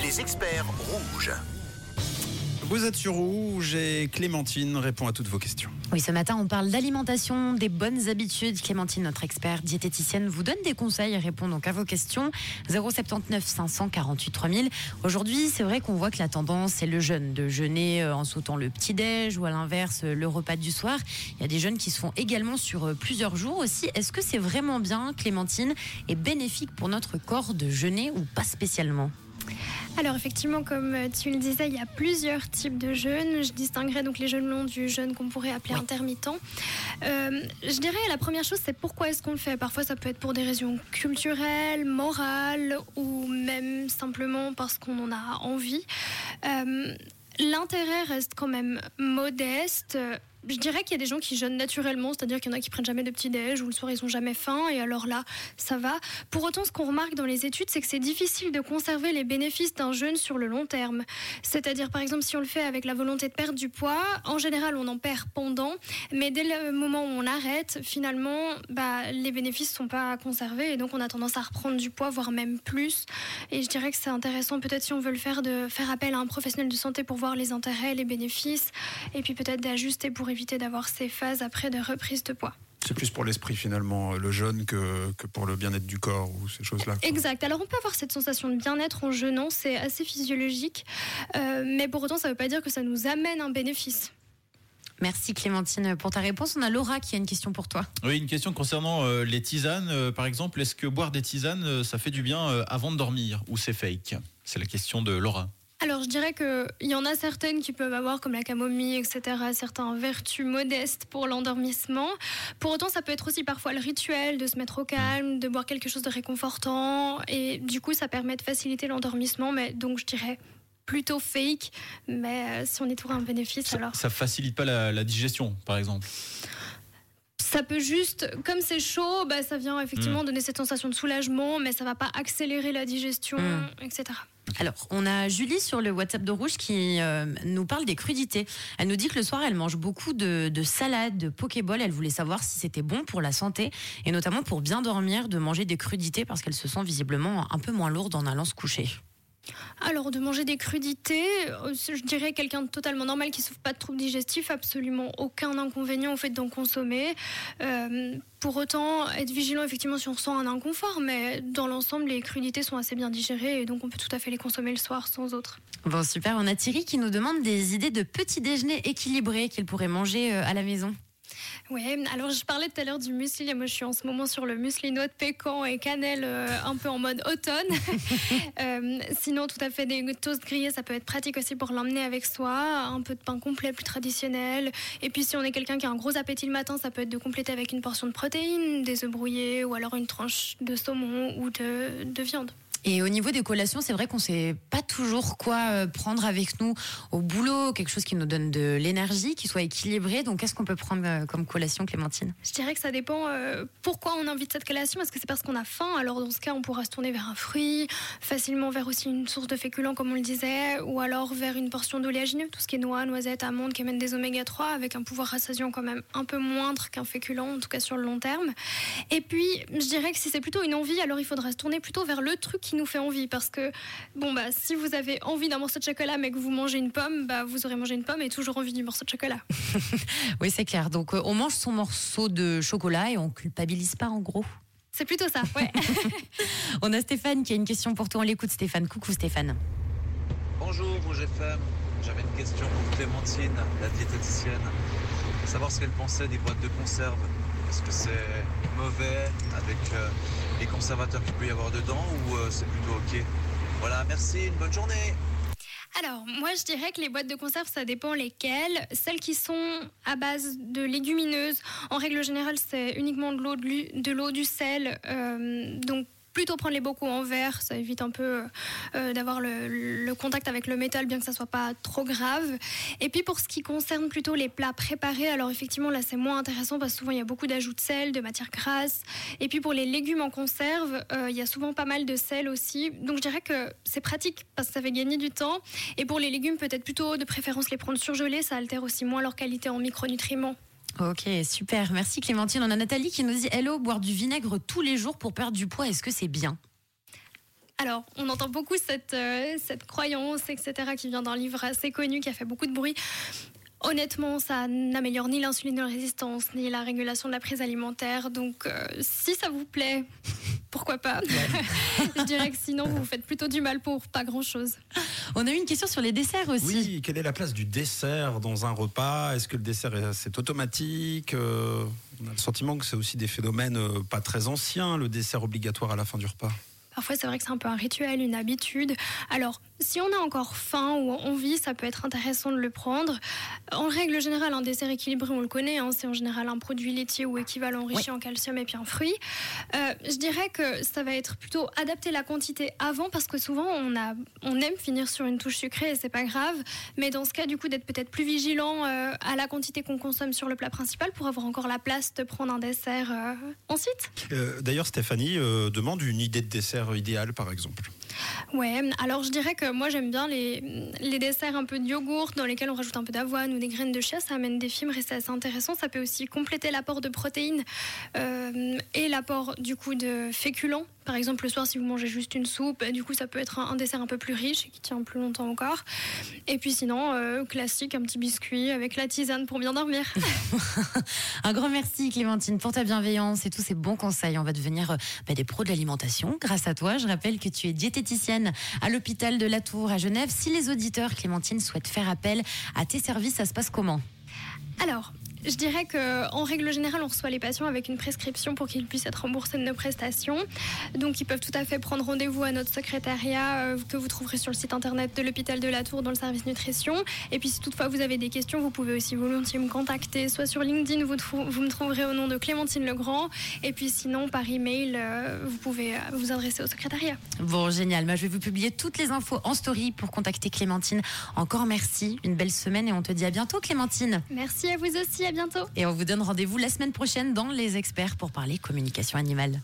Les experts rouges. Vous êtes sur Rouge et Clémentine répond à toutes vos questions. Oui, ce matin, on parle d'alimentation, des bonnes habitudes. Clémentine, notre expert diététicienne, vous donne des conseils et répond donc à vos questions. 079 548 3000. Aujourd'hui, c'est vrai qu'on voit que la tendance, c'est le jeûne, de jeûner euh, en sautant le petit-déj ou à l'inverse, euh, le repas du soir. Il y a des jeunes qui se font également sur euh, plusieurs jours aussi. Est-ce que c'est vraiment bien, Clémentine, et bénéfique pour notre corps de jeûner ou pas spécialement? Alors effectivement, comme euh, tu le disais, il y a plusieurs types de jeûnes. Je distinguerais donc les jeûnes longs du jeûne qu'on pourrait appeler intermittent. Euh, je dirais la première chose, c'est pourquoi est-ce qu'on le fait? Parfois, ça peut être pour des raisons culturelles, morales ou même simplement parce qu'on en a envie. Euh, l'intérêt reste quand même modeste je dirais qu'il y a des gens qui jeûnent naturellement, c'est-à-dire qu'il y en a qui prennent jamais de petit déj ou le soir ils ont jamais faim et alors là ça va. Pour autant, ce qu'on remarque dans les études, c'est que c'est difficile de conserver les bénéfices d'un jeûne sur le long terme. C'est-à-dire par exemple si on le fait avec la volonté de perdre du poids, en général on en perd pendant, mais dès le moment où on arrête, finalement, bah, les bénéfices sont pas conservés et donc on a tendance à reprendre du poids, voire même plus. Et je dirais que c'est intéressant peut-être si on veut le faire de faire appel à un professionnel de santé pour voir les intérêts, les bénéfices et puis peut-être d'ajuster pour éviter d'avoir ces phases après de reprise de poids. C'est plus pour l'esprit finalement, le jeûne, que, que pour le bien-être du corps ou ces choses-là. Exact. Alors on peut avoir cette sensation de bien-être en jeûnant, c'est assez physiologique, euh, mais pour autant ça ne veut pas dire que ça nous amène un bénéfice. Merci Clémentine pour ta réponse. On a Laura qui a une question pour toi. Oui, une question concernant euh, les tisanes. Euh, par exemple, est-ce que boire des tisanes, ça fait du bien avant de dormir ou c'est fake? C'est la question de Laura. Alors, je dirais qu'il y en a certaines qui peuvent avoir, comme la camomille, etc., certains vertus modestes pour l'endormissement. Pour autant, ça peut être aussi parfois le rituel de se mettre au calme, de boire quelque chose de réconfortant. Et du coup, ça permet de faciliter l'endormissement. Mais donc, je dirais plutôt fake. Mais euh, si on est pour un bénéfice, ça, alors. Ça facilite pas la, digestion, par exemple ça peut juste, comme c'est chaud, bah, ça vient effectivement hmm. donner cette sensation de soulagement, mais ça va pas accélérer la digestion, hmm. etc. Alors, on a Julie sur le WhatsApp de Rouge qui euh, nous parle des crudités. Elle nous dit que le soir, elle mange beaucoup de, de salades, de pokéball. Elle voulait savoir si c'était bon pour la santé et notamment pour bien dormir de manger des crudités parce qu'elle se sent visiblement un peu moins lourde en allant se coucher. Alors, de manger des crudités, euh, je dirais quelqu'un de totalement normal qui ne souffre pas de troubles digestifs, absolument aucun inconvénient au fait d'en consommer. Euh, pour autant, être vigilant effectivement si on ressent un inconfort, mais dans l'ensemble, les crudités sont assez bien digérées et donc on peut tout à fait les consommer le soir sans autre. Bon, super. On a Thierry qui nous demande des idées de petit déjeuner équilibré qu'il pourrait manger euh, à la maison. Oui, alors je parlais tout à l'heure du muesli. Moi, je suis en ce moment sur le muesli noix de pécan et cannelle, euh, un peu en mode automne. Euh, sinon, tout à fait, des toasts grillés, ça peut être pratique aussi pour l'emmener avec soi. Un peu de pain complet, plus traditionnel. Et puis, si on est quelqu'un qui a un gros appétit le matin, ça peut être de compléter avec une portion de protéines, des œufs brouillés ou alors une tranche de saumon ou de viande. Et au niveau des collations, c'est vrai qu'on sait pas toujours quoi euh, prendre avec nous au boulot, quelque chose qui nous donne de l'énergie, qui soit équilibré. Donc, qu'est-ce qu'on peut prendre euh, comme collation, Clémentine? Je dirais que ça dépend euh, pourquoi on invite cette collation. Est-ce que c'est parce qu'on a faim? Alors, dans ce cas, on pourra se tourner vers un fruit, facilement vers aussi une source de féculents, comme on le disait, ou alors vers une portion d'oléagineux, tout ce qui est noix, noisettes, amandes, qui amènent des oméga 3, avec un pouvoir rassasiant quand même un peu moindre qu'un féculent, en tout cas sur le long terme. Et puis, je dirais que si c'est plutôt une envie, alors il faudra se tourner plutôt vers le truc qui nous fait envie. Parce que, bon, bah, si vous avez envie d'un morceau de chocolat, mais que vous mangez une pomme, bah, vous aurez mangé une pomme et toujours envie du morceau de chocolat. oui, c'est clair. Donc, euh, on mange son morceau de chocolat et on culpabilise pas, en gros. C'est plutôt ça, ouais. on a Stéphane qui a une question pour toi. On l'écoute, Stéphane. Coucou, Stéphane. Bonjour, Rouge FM. J'avais une question pour Clémentine, la diététicienne. Savoir ce qu'elle pensait des boîtes de conserve. Est-ce que c'est mauvais avec euh, les conservateurs qu'il peut y avoir dedans ou euh, c'est plutôt ok? Voilà, merci, une bonne journée alors, moi, je dirais que les boîtes de conserve, ça dépend lesquelles. Celles qui sont à base de légumineuses, en règle générale, c'est uniquement de l'eau, de l'eau, du sel. Euh, donc, plutôt prendre les bocaux en verre, ça évite un peu euh, d'avoir le, contact avec le métal, bien que ça soit pas trop grave. Et puis pour ce qui concerne plutôt les plats préparés, alors effectivement là c'est moins intéressant parce que souvent il y a beaucoup d'ajouts de sel, de matières grasses. Et puis pour les légumes en conserve, euh, il y a souvent pas mal de sel aussi. Donc je dirais que c'est pratique parce que ça fait gagner du temps. Et pour les légumes, peut-être plutôt de préférence les prendre surgelés, ça altère aussi moins leur qualité en micronutriments. Ok, super. Merci Clémentine. On a Nathalie qui nous dit Hello, boire du vinaigre tous les jours pour perdre du poids, est-ce que c'est bien? Alors, on entend beaucoup cette, euh, croyance, etc., qui vient d'un livre assez connu qui a fait beaucoup de bruit. Honnêtement, ça n'améliore ni l'insulinorésistance, ni la régulation de la prise alimentaire. Donc, euh, si ça vous plaît, pourquoi pas Je dirais que sinon, vous vous faites plutôt du mal pour pas grand-chose. On a eu une question sur les desserts aussi. Oui, quelle est la place du dessert dans un repas? Est-ce que le dessert est- c'est automatique? Euh, On a le sentiment que c'est aussi des phénomènes euh, pas très anciens, le dessert obligatoire à la fin du repas. Parfois, c'est vrai que c'est un peu un rituel, une habitude. Alors, si on a encore faim ou envie, ça peut être intéressant de le prendre. En règle générale, un dessert équilibré, on le connaît, hein, c'est en général un produit laitier ou équivalent enrichi en calcium et puis un fruit. Euh, je dirais que ça va être plutôt adapter la quantité avant parce que souvent, on, a, on aime finir sur une touche sucrée et c'est pas grave. Mais dans ce cas, du coup, d'être peut-être plus vigilant euh, à la quantité qu'on consomme sur le plat principal pour avoir encore la place de prendre un dessert euh, ensuite. Euh, D'ailleurs, Stéphanie euh, demande une idée de dessert idéal, par exemple. Ouais, alors je dirais que moi j'aime bien les, desserts un peu de yogourt dans lesquels on rajoute un peu d'avoine ou des graines de chia, ça amène des fibres et c'est assez intéressant. Ça peut aussi compléter l'apport de protéines euh, et l'apport du coup de féculents. Par exemple, le soir, si vous mangez juste une soupe, du coup, ça peut être un, dessert un peu plus riche qui tient plus longtemps encore. Et puis sinon, euh, classique, un petit biscuit avec la tisane pour bien dormir. Un grand merci Clémentine pour ta bienveillance et tous ces bons conseils. On va devenir euh, bah, des pros de l'alimentation grâce à toi. Je rappelle que tu es diététicienne à l'hôpital de la Tour à Genève. Si les auditeurs, Clémentine, souhaitent faire appel à tes services, ça se passe comment? Alors, je dirais que en règle générale, on reçoit les patients avec une prescription pour qu'ils puissent être remboursés de nos prestations. Donc, ils peuvent tout à fait prendre rendez-vous à notre secrétariat euh, que vous trouverez sur le site internet de l'hôpital de la Tour dans le service nutrition. Et puis, si toutefois vous avez des questions, vous pouvez aussi volontiers me contacter, soit sur LinkedIn, vous, me trouverez au nom de Clémentine Legrand. Et puis, sinon, par email, euh, vous pouvez euh, vous adresser au secrétariat. Bon, génial. Moi, je vais vous publier toutes les infos en story pour contacter Clémentine. Encore merci. Une belle semaine et on te dit à bientôt, Clémentine. Merci à vous aussi, à Et on vous donne rendez-vous la semaine prochaine dans Les Experts pour parler communication animale.